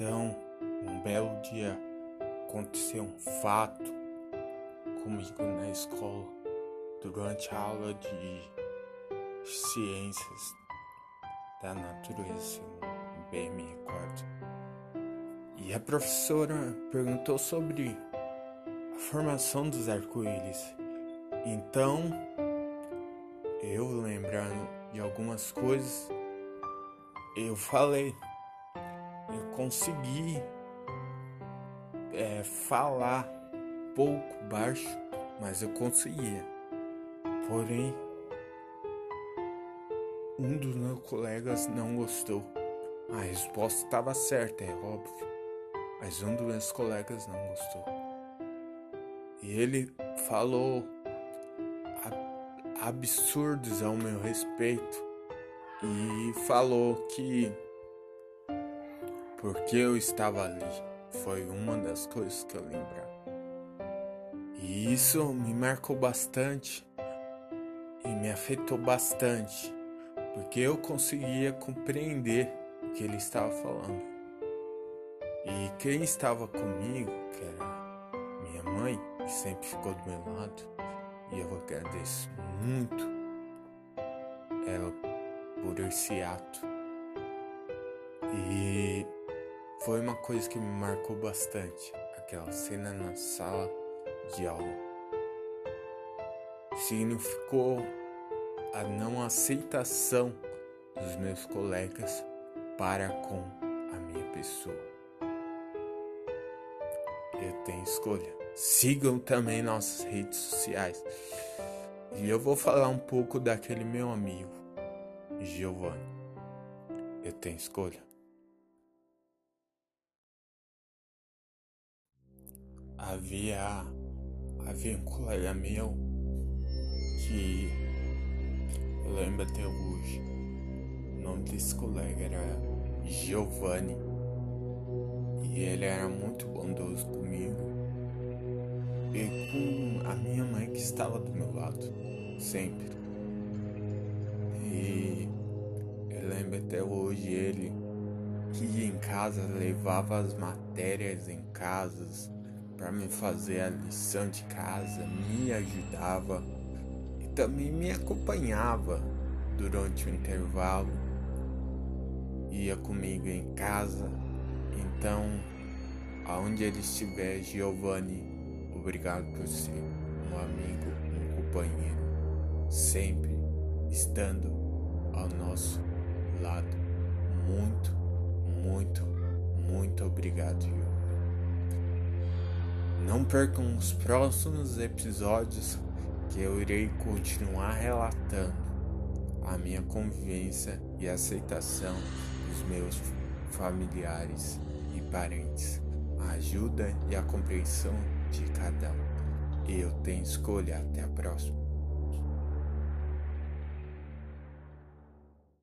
Então, um belo dia aconteceu um fato comigo na escola durante a aula de ciências da natureza, bem me recordo. E a professora perguntou sobre a formação dos arco-íris. Então, eu lembrando de algumas coisas, eu falei eu consegui é, falar pouco baixo, mas eu conseguia. Porém, um dos meus colegas não gostou. A resposta estava certa, é óbvio. Mas um dos meus colegas não gostou. E ele falou absurdos ao meu respeito e falou que porque eu estava ali. Foi uma das coisas que eu lembro. E isso me marcou bastante e me afetou bastante, porque eu conseguia compreender o que ele estava falando. E quem estava comigo, que era minha mãe, que sempre ficou do meu lado, e eu agradeço muito ela por esse ato. E foi uma coisa que me marcou bastante, aquela cena na sala de aula. Significou a não aceitação dos meus colegas para com a minha pessoa. Eu tenho escolha. Sigam também nossas redes sociais. E eu vou falar um pouco daquele meu amigo, Giovanni. Eu tenho escolha. Havia um colega meu que eu lembro até hoje. O nome desse colega era Giovanni e ele era muito bondoso comigo e com a minha mãe que estava do meu lado sempre. E eu lembro até hoje ele que em casa levava as matérias em casas para me fazer a lição de casa, me ajudava e também me acompanhava durante o intervalo. Ia comigo em casa. Então, aonde ele estiver, Giovanni, obrigado por ser um amigo, um companheiro, sempre estando ao nosso lado. Muito, muito, muito obrigado, Giovanni. Não percam os próximos episódios que eu irei continuar relatando a minha convivência e aceitação dos meus familiares e parentes, a ajuda e a compreensão de cada um. Eu tenho escolha. Até a próxima.